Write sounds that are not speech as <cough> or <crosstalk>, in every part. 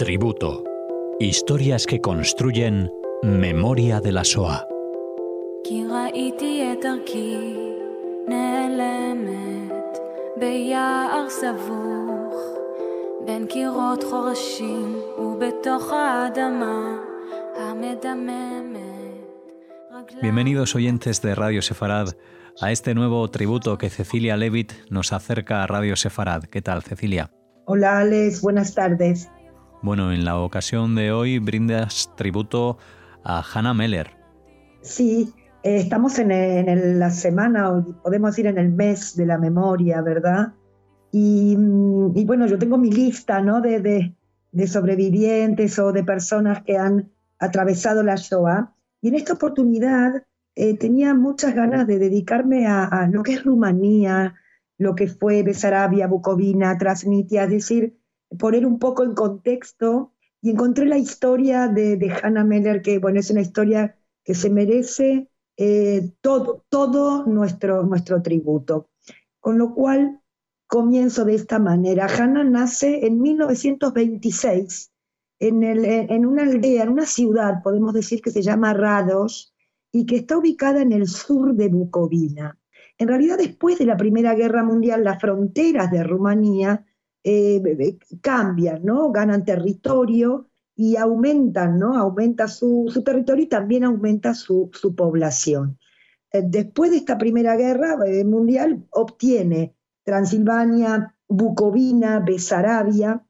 Tributo. Historias que construyen memoria de la SOA. Bienvenidos oyentes de Radio Sefarad a este nuevo tributo que Cecilia Levitt nos acerca a Radio Sefarad. ¿Qué tal, Cecilia? Hola, Alex. Buenas tardes. Bueno, en la ocasión de hoy brindas tributo a Hannah Meller. Sí, eh, estamos en, la semana, o podemos decir en el mes de la memoria, ¿verdad? Y, mm, bueno, yo tengo mi lista, ¿no? De, sobrevivientes o de personas que han atravesado la Shoah. Y en esta oportunidad eh, tenía muchas ganas de dedicarme a, a, lo que es Rumanía, lo que fue Besarabia, Bucovina, Transnistria, es decir, poner un poco en contexto y encontré la historia de, Hannah Meller, que bueno, es una historia que se merece eh, todo, todo nuestro, nuestro tributo. Con lo cual comienzo de esta manera. Hannah nace en 1926 en, el, en una aldea, en una ciudad, podemos decir que se llama Rados, y que está ubicada en el sur de Bucovina. En realidad, después de la Primera Guerra Mundial, las fronteras de Rumanía eh, cambian, ¿no? Ganan territorio y aumentan, ¿no? Aumenta su, territorio y también aumenta su, población. Eh, después de esta Primera Guerra eh, Mundial, obtiene Transilvania, Bucovina, Besarabia,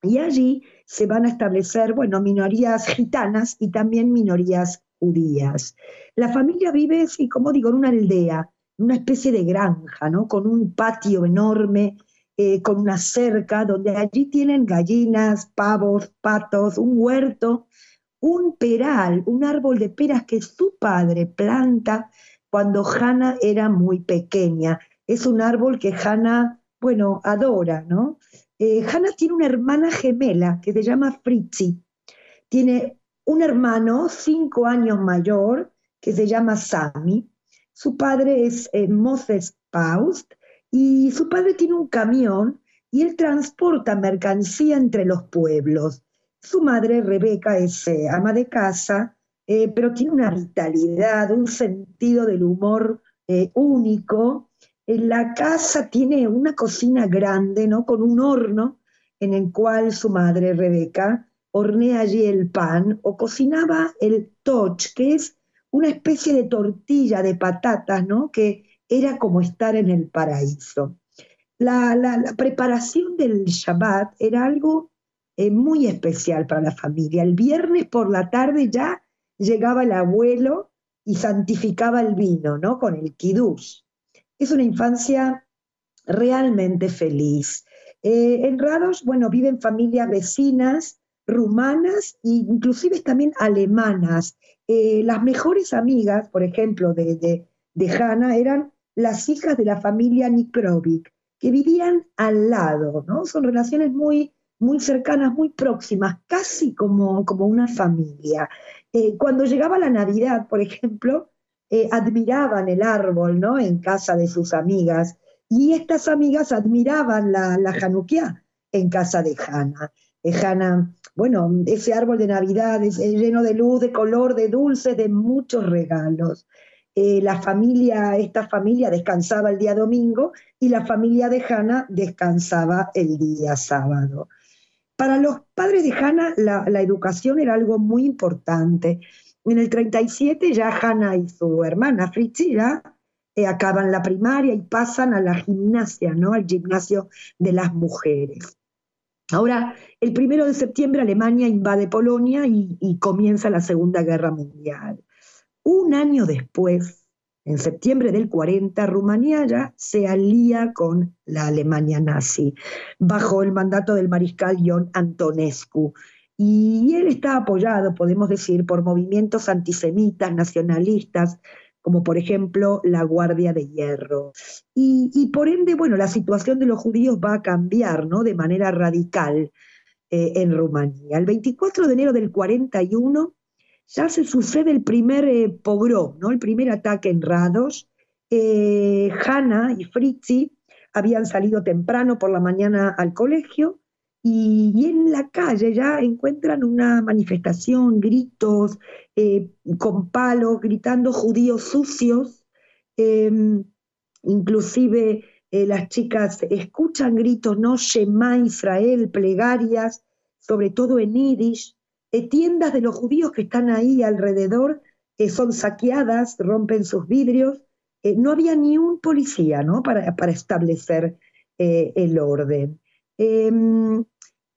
y allí se van a establecer, bueno, minorías gitanas y también minorías judías. La familia vive, como digo, en una aldea, una especie de granja, ¿no? Con un patio enorme eh, con una cerca, donde allí tienen gallinas, pavos, patos, un huerto, un peral, un árbol de peras que su padre planta cuando Hannah era muy pequeña. Es un árbol que Hannah, bueno, adora, ¿no? Eh, Hannah tiene una hermana gemela que se llama Fritzi. Tiene un hermano cinco años mayor que se llama Sami. Su padre es eh, Moses Paust y su padre tiene un camión y él transporta mercancía entre los pueblos. Su madre, Rebeca, es eh, ama de casa, eh, pero tiene una vitalidad, un sentido del humor único. En la casa tiene una cocina grande, ¿no? Con un horno en el cual su madre, Rebeca, hornea allí el pan o cocinaba el toch, que es una especie de tortilla de patatas, ¿no? Que era como estar en el paraíso. La, preparación del Shabbat era algo eh, muy especial para la familia. El viernes por la tarde ya llegaba el abuelo y santificaba el vino, ¿no? Con el kiddush. Es una infancia realmente feliz. Eh, en Rados, bueno, viven familias vecinas, rumanas e inclusive también alemanas. Eh, las mejores amigas, por ejemplo, de, de, de Hannah eran las hijas de la familia Nikrovic, que vivían al lado, ¿no? Son relaciones muy, muy cercanas, muy próximas, casi como, como una familia. Eh, cuando llegaba la Navidad, por ejemplo, eh, admiraban el árbol, ¿no? En casa de sus amigas, y estas amigas admiraban la, la Hanukkah en casa de Hannah. Hannah, bueno, ese árbol de Navidad es lleno de luz, de color, de dulces, de muchos regalos. Eh, la familia, esta familia descansaba el día domingo y la familia de Hannah descansaba el día sábado. Para los padres de Hannah la, educación era algo muy importante. En el 37 ya Hannah y su hermana Fritzi ya eh, acaban la primaria y pasan a la gimnasia, ¿no? al gimnasio de las mujeres. Ahora, el primero de septiembre Alemania invade Polonia y comienza la Segunda Guerra Mundial. Un año después, en septiembre del 40, Rumanía ya se alía con la Alemania nazi, bajo el mandato del mariscal Ion Antonescu. Y él está apoyado, podemos decir, por movimientos antisemitas, nacionalistas, como por ejemplo la Guardia de Hierro. Y, por ende, bueno, la situación de los judíos va a cambiar ¿no? de manera radical eh, en Rumanía. El 24 de enero del 41, ya se sucede el primer eh, pogrom, ¿no? el primer ataque en Rados. Eh, Hanna y Fritzi habían salido temprano por la mañana al colegio y, en la calle ya encuentran una manifestación, gritos, eh, con palos, gritando judíos sucios, em, inclusive eh, las chicas escuchan gritos, no Shema Israel, plegarias, sobre todo en Yiddish, eh, tiendas de los judíos que están ahí alrededor son saqueadas, rompen sus vidrios, no había ni un policía ¿no? para, para establecer el orden. Em,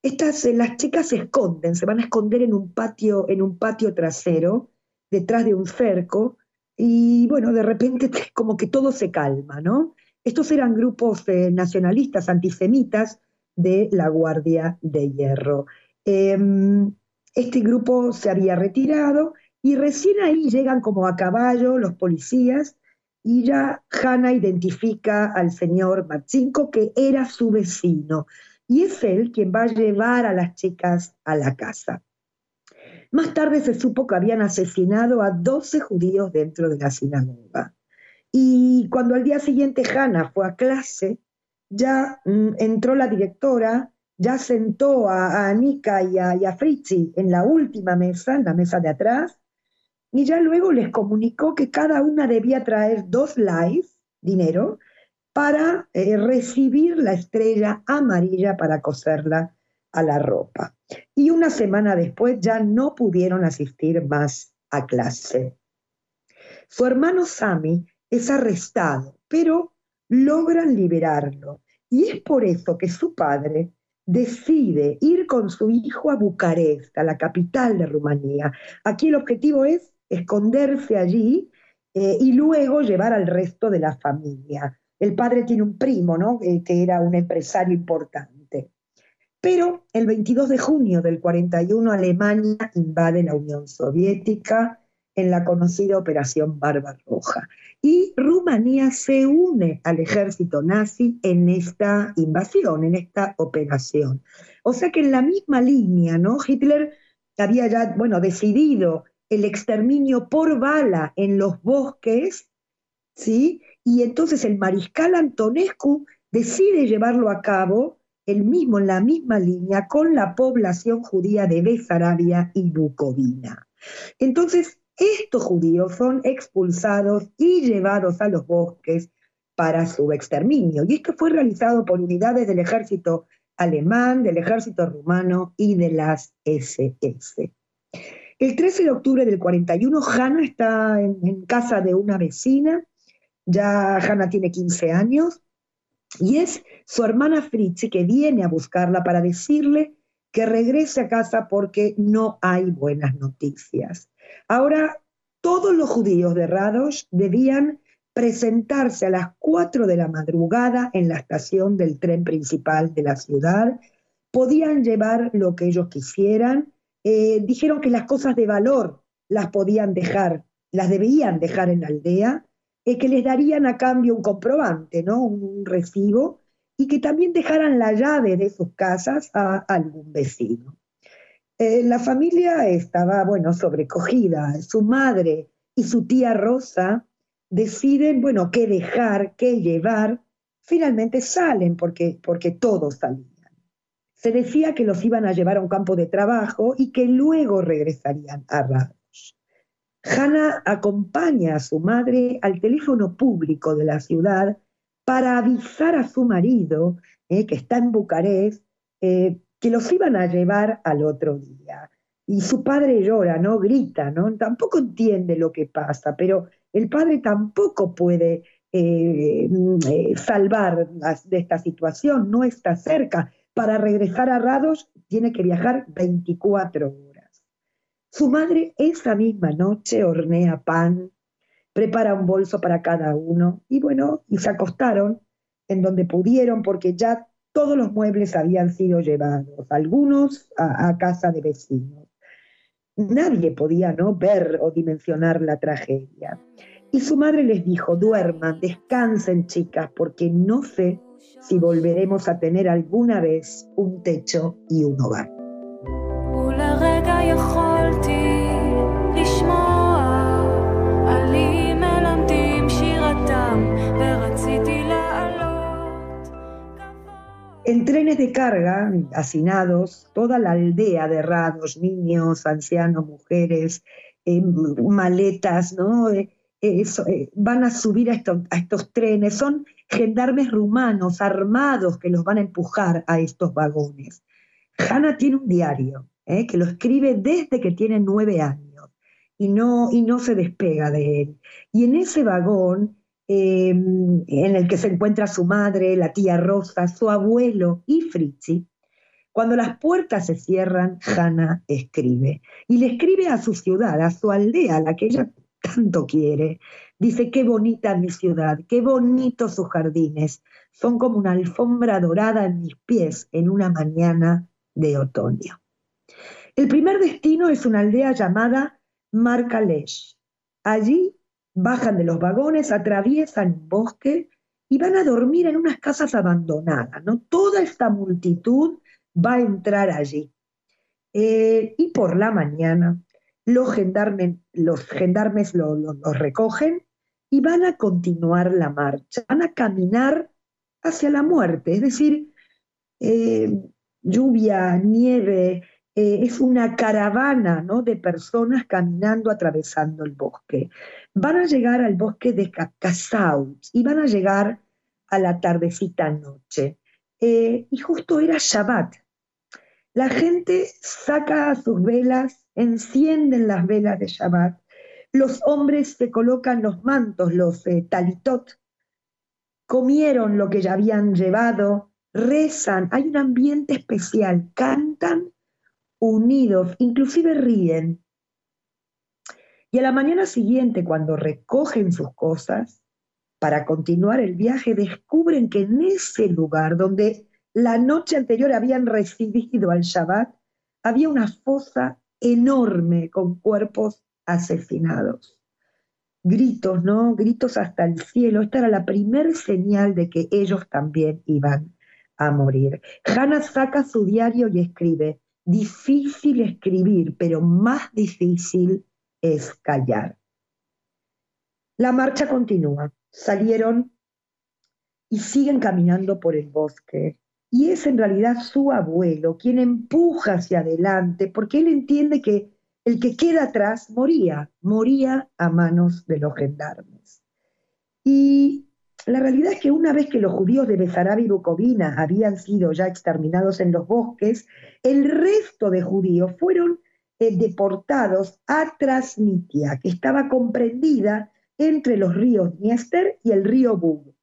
estas, eh, las chicas se esconden, se van a esconder en un patio, en un patio trasero, detrás de un cerco, y bueno, de repente <laughs> como que todo se calma, ¿no? Estos eran grupos eh, nacionalistas, antisemitas de la Guardia de Hierro. Em, este grupo se había retirado y recién ahí llegan como a caballo los policías y ya Hanna identifica al señor Machinko que era su vecino y es él quien va a llevar a las chicas a la casa. Más tarde se supo que habían asesinado a 12 judíos dentro de la sinagoga. Y cuando al día siguiente Hannah fue a clase, ya mm, entró la directora, ya sentó a, Anika y a, y a Fritzi en la última mesa, en la mesa de atrás, y ya luego les comunicó que cada una debía traer dos lives, dinero, para eh, recibir la estrella amarilla para coserla a la ropa. Y una semana después ya no pudieron asistir más a clase. Su hermano Sami es arrestado, pero logran liberarlo. Y es por eso que su padre decide ir con su hijo a Bucarest, a la capital de Rumanía. Aquí el objetivo es esconderse allí eh, y luego llevar al resto de la familia. El padre tiene un primo, ¿no? Eh, que era un empresario importante. Pero el 22 de junio del 41 Alemania invade la Unión Soviética en la conocida Operación Barbarroja. Y Rumanía se une al ejército nazi en esta invasión, en esta operación. O sea que en la misma línea, ¿no? Hitler había ya, bueno, decidido el exterminio por bala en los bosques, ¿sí? Y entonces el mariscal Antonescu decide llevarlo a cabo el mismo, en la misma línea con la población judía de Besarabia y Bucovina. Entonces, estos judíos son expulsados y llevados a los bosques para su exterminio. Y esto fue realizado por unidades del ejército alemán, del ejército rumano y de las SS. El 13 de octubre del 41, Hanna está en casa de una vecina ya Hannah tiene 15 años y es su hermana Fritzi que viene a buscarla para decirle que regrese a casa porque no hay buenas noticias. Ahora, todos los judíos de Radosh debían presentarse a las 4 de la madrugada en la estación del tren principal de la ciudad, podían llevar lo que ellos quisieran, eh, dijeron que las cosas de valor las podían dejar, las debían dejar en la aldea, eh, que les darían a cambio un comprobante, ¿no? un recibo, y que también dejaran la llave de sus casas a algún vecino. Eh, la familia estaba, bueno, sobrecogida. Su madre y su tía Rosa deciden, bueno, qué dejar, qué llevar. Finalmente salen porque, porque todos salían. Se decía que los iban a llevar a un campo de trabajo y que luego regresarían a Rad. Hannah acompaña a su madre al teléfono público de la ciudad para avisar a su marido, eh, que está en Bucarest, eh, que los iban a llevar al otro día. Y su padre llora, ¿no? Grita, ¿no? Tampoco entiende lo que pasa, pero el padre tampoco puede eh, salvar de esta situación, no está cerca. Para regresar a Rados tiene que viajar 24 horas. Su madre esa misma noche hornea pan, prepara un bolso para cada uno y bueno, y se acostaron en donde pudieron porque ya todos los muebles habían sido llevados, algunos a, casa de vecinos. Nadie podía no ver o dimensionar la tragedia. Y su madre les dijo, duerman, descansen chicas, porque no sé si volveremos a tener alguna vez un techo y un hogar. En trenes de carga, hacinados, toda la aldea de rados, niños, ancianos, mujeres, eh, maletas, ¿no? Eh, eh, van a subir a a estos trenes. Son gendarmes rumanos armados que los van a empujar a estos vagones. Hanna tiene un diario que lo escribe desde que tiene nueve años y no, y no se despega de él. Y en ese vagón Em, en el que se encuentra su madre, la tía Rosa, su abuelo y Fritzi. Cuando las puertas se cierran, Hannah escribe. Y le escribe a su ciudad, a su aldea, la que ella tanto quiere. Dice, qué bonita mi ciudad, qué bonitos sus jardines. Son como una alfombra dorada en mis pies en una mañana de otoño. El primer destino es una aldea llamada Marcalesh. Allí bajan de los vagones, atraviesan un bosque y van a dormir en unas casas abandonadas. ¿no? Toda esta multitud va a entrar allí. Eh, y por la mañana los gendarmes, los recogen y van a continuar la marcha, van a caminar hacia la muerte, es decir, eh, lluvia, nieve, eh, es una caravana ¿no? de personas caminando, atravesando el bosque. Van a llegar al bosque de Cacasaut y van a llegar a la tardecita noche. Eh, y justo era Shabbat. La gente saca sus velas, encienden las velas de Shabbat. Los hombres se colocan los mantos, los eh, talitot. Comieron lo que ya habían llevado, rezan. Hay un ambiente especial. Cantan unidos, inclusive ríen. Y a la mañana siguiente, cuando recogen sus cosas, para continuar el viaje, descubren que en ese lugar donde la noche anterior habían recibido al Shabbat, había una fosa enorme con cuerpos asesinados. Gritos, ¿no? Gritos hasta el cielo. Esta era la primer señal de que ellos también iban a morir. Hannah saca su diario y escribe, difícil escribir, pero más difícil es callar. La marcha continúa. Salieron y siguen caminando por el bosque. Y es en realidad su abuelo quien empuja hacia adelante porque él entiende que el que queda atrás moría, moría a manos de los gendarmes. Y la realidad es que una vez que los judíos de Besarabia y Bucovina habían sido ya exterminados en los bosques, el resto de judíos fueron eh, deportados a Trasnitia, que estaba comprendida entre los ríos Dniester y el río Bug.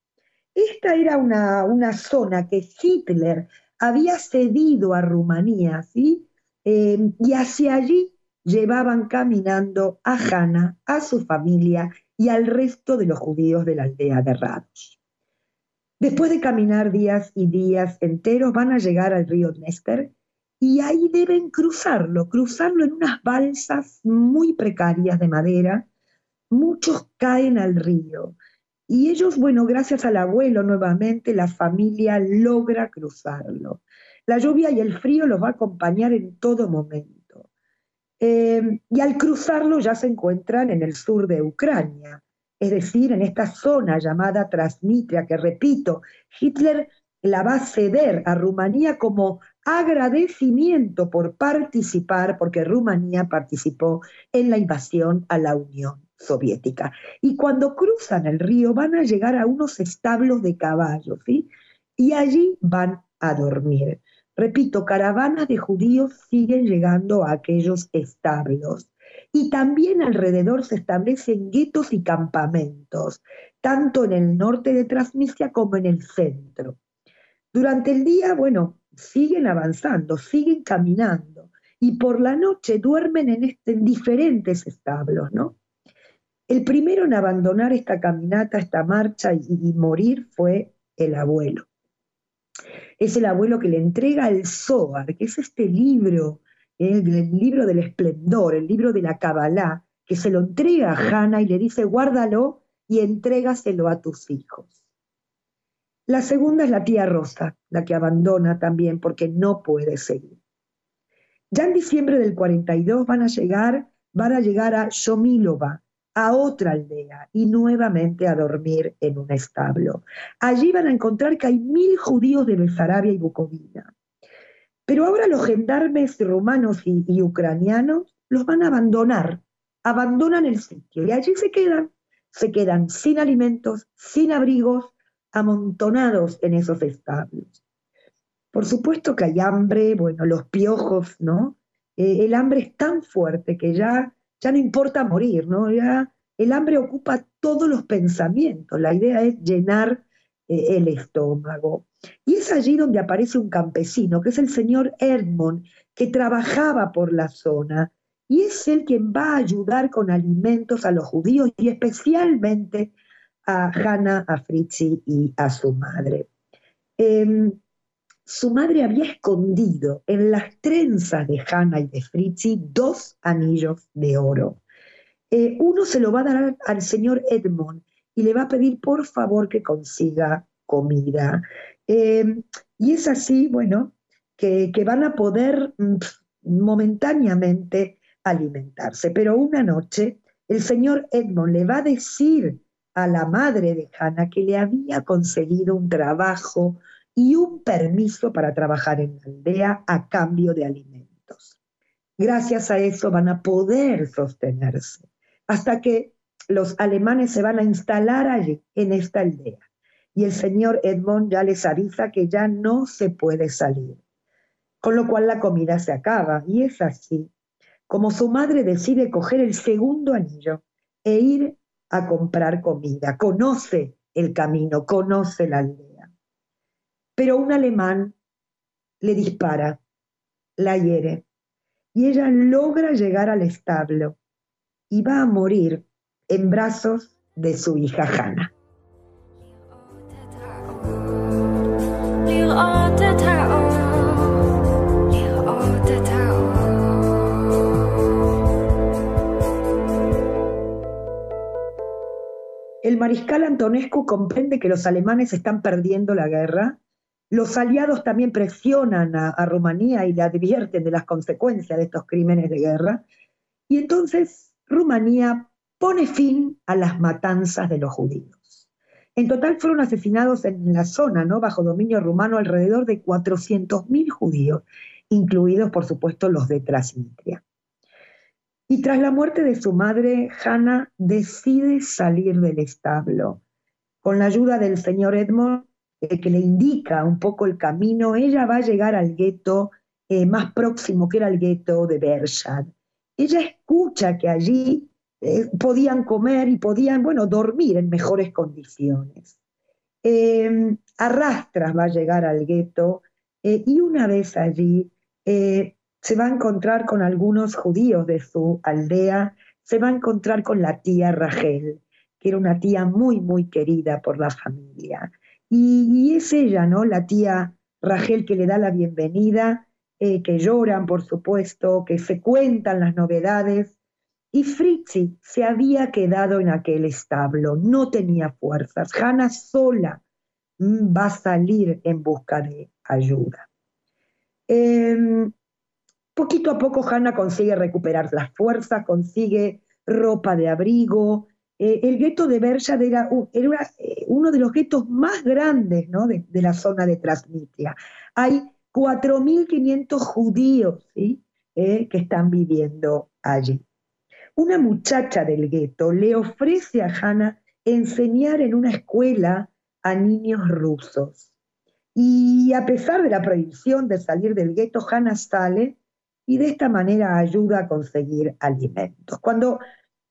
Esta era una, una zona que Hitler había cedido a Rumanía. Eh, y hacia allí llevaban caminando a Hanna, a su familia y al resto de los judíos de la aldea de Rados. Después de caminar días y días enteros, van a llegar al río Dnester y ahí deben cruzarlo, cruzarlo en unas balsas muy precarias de madera. Muchos caen al río y ellos, bueno, gracias al abuelo nuevamente, la familia logra cruzarlo. La lluvia y el frío los va a acompañar en todo momento. Eh, y al cruzarlo ya se encuentran en el sur de Ucrania, es decir, en esta zona llamada Transnistria, que repito, Hitler la va a ceder a Rumanía como agradecimiento por participar, porque Rumanía participó en la invasión a la Unión Soviética. Y cuando cruzan el río van a llegar a unos establos de caballos, ¿sí? Y allí van a dormir. Repito, caravanas de judíos siguen llegando a aquellos establos. Y también alrededor se establecen guetos y campamentos, tanto en el norte de Transnistria como en el centro. Durante el día, bueno, siguen avanzando, siguen caminando y por la noche duermen en, este, diferentes establos, ¿no? El primero en abandonar esta caminata, esta marcha y morir fue el abuelo es el abuelo que le entrega el Zohar, que es este libro, el, libro del esplendor, el libro de la Kabbalah, que se lo entrega a Hannah y le dice, guárdalo y entrégaselo a tus hijos. La segunda es la tía Rosa, la que abandona también porque no puede seguir. Ya en diciembre del 42 van a llegar, van a llegar a Shomilova, a otra aldea y nuevamente a dormir en un establo. Allí van a encontrar que hay mil judíos de Besarabia y Bucovina. Pero ahora los gendarmes rumanos y, ucranianos los van a abandonar, abandonan el sitio y allí se quedan, se quedan sin alimentos, sin abrigos, amontonados en esos establos. Por supuesto que hay hambre, bueno, los piojos, ¿no? Eh, el hambre es tan fuerte que ya ya no importa morir, ¿no? Ya el hambre ocupa todos los pensamientos, la idea es llenar eh, el estómago. Y es allí donde aparece un campesino, que es el señor Edmond, que trabajaba por la zona, y es él quien va a ayudar con alimentos a los judíos y especialmente a Hannah, a Fritzi y a su madre. Em, su madre había escondido en las trenzas de Hannah y de Fritzi dos anillos de oro. Eh, uno se lo va a dar al señor Edmond y le va a pedir por favor que consiga comida. Eh, y es así, bueno, que, van a poder mm, momentáneamente alimentarse. Pero una noche el señor Edmond le va a decir a la madre de Hannah que le había conseguido un trabajo y un permiso para trabajar en la aldea a cambio de alimentos. Gracias a eso van a poder sostenerse hasta que los alemanes se van a instalar allí, en esta aldea. Y el señor Edmond ya les avisa que ya no se puede salir. Con lo cual la comida se acaba. Y es así como su madre decide coger el segundo anillo e ir a comprar comida. Conoce el camino, conoce la aldea. Pero un alemán le dispara, la hiere, y ella logra llegar al establo y va a morir en brazos de su hija Hannah. El mariscal Antonescu comprende que los alemanes están perdiendo la guerra los aliados también presionan a, Rumanía y le advierten de las consecuencias de estos crímenes de guerra. Y entonces Rumanía pone fin a las matanzas de los judíos. En total fueron asesinados en la zona, ¿no? bajo dominio rumano, alrededor de 400.000 judíos, incluidos, por supuesto, los de Transnistria. Y tras la muerte de su madre, Hannah decide salir del establo. Con la ayuda del señor Edmond, eh, que le indica un poco el camino, ella va a llegar al gueto eh, más próximo, que era el gueto de Bershad. Ella escucha que allí eh, podían comer y podían, bueno, dormir en mejores condiciones. Em, arrastras va a llegar al gueto y una vez allí se va a encontrar con algunos judíos de su aldea, se va a encontrar con la tía Rachel, que era una tía muy, muy querida por la familia. Y, es ella, ¿no? La tía Rachel que le da la bienvenida, eh, que lloran, por supuesto, que se cuentan las novedades. Y Fritzi se había quedado en aquel establo, no tenía fuerzas. Hannah sola mm, va a salir en busca de ayuda. Em, poquito a poco Hannah consigue recuperar las fuerzas, consigue ropa de abrigo, eh, el gueto de Bershad era, eh, uno de los guetos más grandes de, la zona de Transnistria. Hay 4.500 judíos eh, que están viviendo allí. Una muchacha del gueto le ofrece a Hannah enseñar en una escuela a niños rusos. Y a pesar de la prohibición de salir del gueto, Hannah sale y de esta manera ayuda a conseguir alimentos. Cuando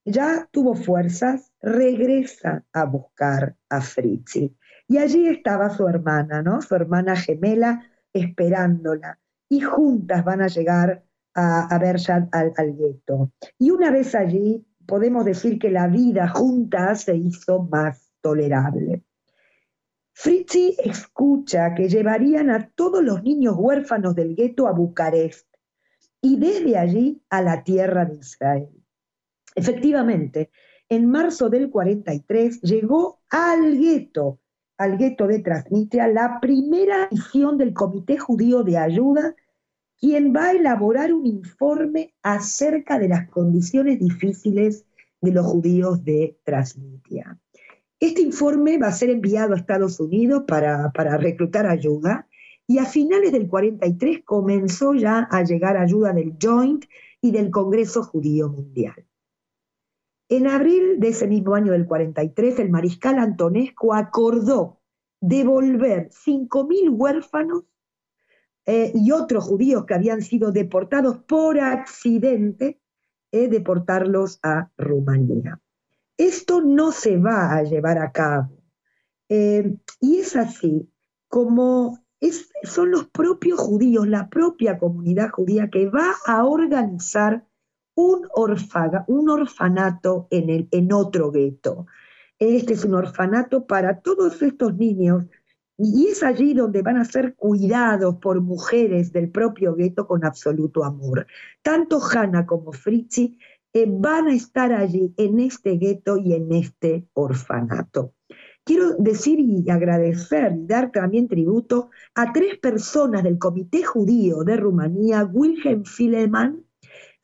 ya tuvo fuerzas, regresa a buscar a Fritzi. Y allí estaba su hermana, ¿no? Su hermana gemela esperándola. Y juntas van a llegar a, ver ya al, al gueto. Y una vez allí, podemos decir que la vida juntas se hizo más tolerable. Fritzi escucha que llevarían a todos los niños huérfanos del gueto a Bucarest y desde allí a la tierra de Israel. Efectivamente, en marzo del 43 llegó al gueto, al gueto de Transnistria, la primera misión del Comité Judío de Ayuda, quien va a elaborar un informe acerca de las condiciones difíciles de los judíos de Transnistria. Este informe va a ser enviado a Estados Unidos para, para reclutar ayuda y a finales del 43 comenzó ya a llegar ayuda del Joint y del Congreso Judío Mundial. En abril de ese mismo año del 43, el mariscal Antonesco acordó devolver 5.000 huérfanos eh, y otros judíos que habían sido deportados por accidente, eh, deportarlos a Rumanía. Esto no se va a llevar a cabo. Eh, y es así como son los propios judíos, la propia comunidad judía que va a organizar un, un orfanato en, el, en otro gueto. Este es un orfanato para todos estos niños y es allí donde van a ser cuidados por mujeres del propio gueto con absoluto amor. Tanto Hanna como Fritzi eh, van a estar allí en este gueto y en este orfanato. Quiero decir y agradecer y dar también tributo a tres personas del Comité Judío de Rumanía, Wilhelm Fileman,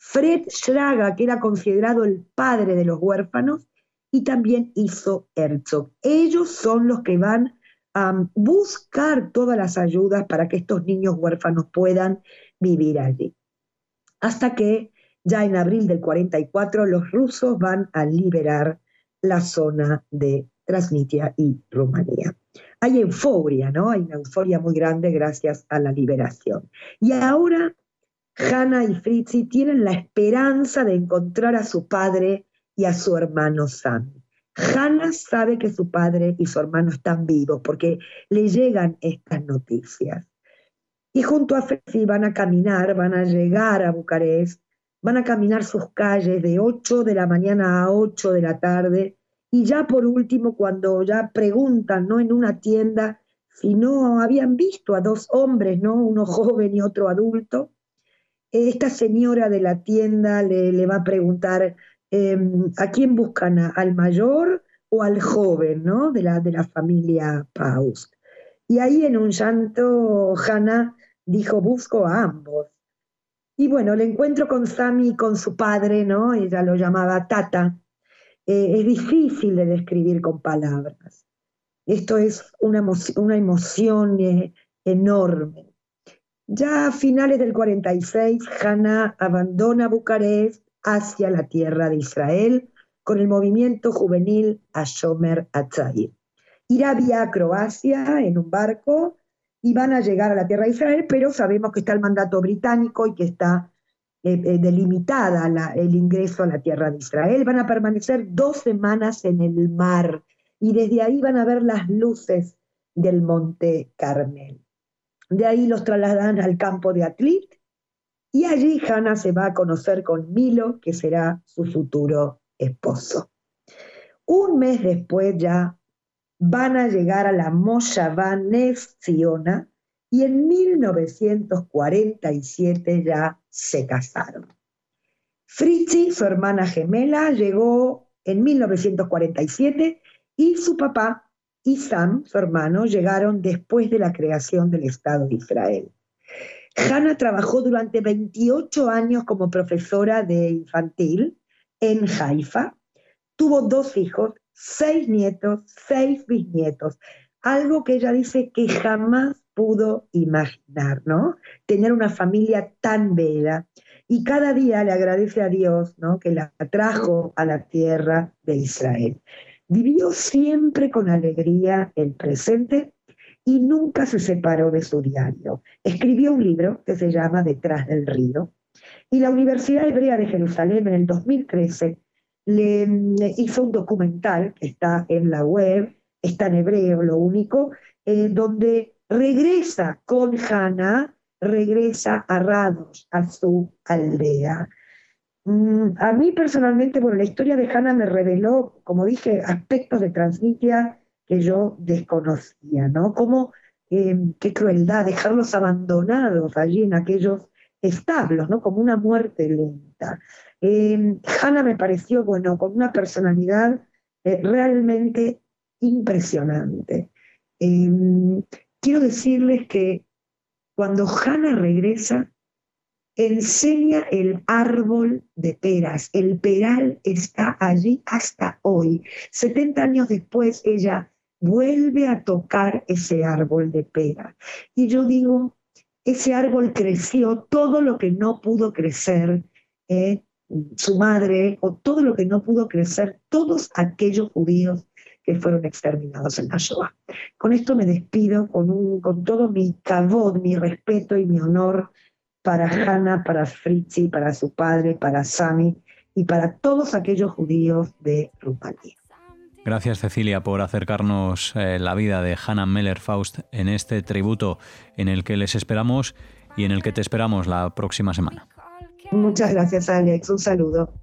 Fred Schraga, que era considerado el padre de los huérfanos, y también Iso Herzog. Ellos son los que van a buscar todas las ayudas para que estos niños huérfanos puedan vivir allí. Hasta que ya en abril del 44 los rusos van a liberar la zona de Transnistria y Rumanía. Hay euforia, ¿no? Hay una euforia muy grande gracias a la liberación. Y ahora Hanna y Fritzi tienen la esperanza de encontrar a su padre y a su hermano Sam. Hanna sabe que su padre y su hermano están vivos porque le llegan estas noticias. Y junto a Fritzi van a caminar, van a llegar a Bucarest, van a caminar sus calles de 8 de la mañana a 8 de la tarde y ya por último, cuando ya preguntan ¿no? en una tienda si no habían visto a dos hombres, ¿no? uno joven y otro adulto, esta señora de la tienda le, va a preguntar, em, ¿a quién buscan? ¿Al mayor o al joven ¿no? de, la, de la familia Paust? Y ahí en un llanto, Hannah dijo, busco a ambos. Y bueno, el encuentro con Sammy y con su padre, ¿no? Ella lo llamaba Tata, eh, es difícil de describir con palabras. Esto es una, emoción, eh, enorme. Ya a finales del 46, Hannah abandona Bucarest hacia la tierra de Israel con el movimiento juvenil Ashomer Atzayir. Irá vía Croacia en un barco y van a llegar a la tierra de Israel, pero sabemos que está el mandato británico y que está eh, eh, delimitada el ingreso a la tierra de Israel. Van a permanecer dos semanas en el mar y desde ahí van a ver las luces del monte Carmel. De ahí los trasladan al campo de Atlit y allí Hannah se va a conocer con Milo, que será su futuro esposo. Un mes después ya van a llegar a la Moshavá Ziona, y en 1947 ya se casaron. Fritzi, su hermana gemela, llegó en 1947 y su papá y Sam, su hermano, llegaron después de la creación del Estado de Israel. Hannah trabajó durante 28 años como profesora de infantil en Haifa. Tuvo dos hijos, seis nietos, seis bisnietos. Algo que ella dice que jamás pudo imaginar, ¿no? Tener una familia tan bella. Y cada día le agradece a Dios, ¿no? Que la trajo a la tierra de Israel. Vivió siempre con alegría el presente y nunca se separó de su diario. Escribió un libro que se llama Detrás del río y la Universidad Hebrea de Jerusalén en el 2013 le hizo un documental que está en la web, está en hebreo lo único, eh, donde regresa con Hannah, regresa a Rados, a su aldea. Mm, a mí personalmente, bueno, la historia de Hannah me reveló, como dije, aspectos de Transnistria que yo desconocía, ¿no? Como em, qué crueldad dejarlos abandonados allí en aquellos establos, ¿no? Como una muerte lenta. Eh, Hannah me pareció, bueno, con una personalidad eh, realmente impresionante. Em, quiero decirles que cuando Hannah regresa, enseña el árbol de peras. El peral está allí hasta hoy. 70 años después, ella vuelve a tocar ese árbol de pera. Y yo digo, ese árbol creció todo lo que no pudo crecer eh, su madre o todo lo que no pudo crecer todos aquellos judíos que fueron exterminados en la. Con esto me despido con, con todo mi cabot, mi respeto y mi honor para Hannah, para Fritzi, para su padre, para Sami y para todos aquellos judíos de Rumanía. Gracias Cecilia por acercarnos eh, la vida de Hannah Meller Faust en este tributo en el que les esperamos y en el que te esperamos la próxima semana. Muchas gracias Alex, un saludo.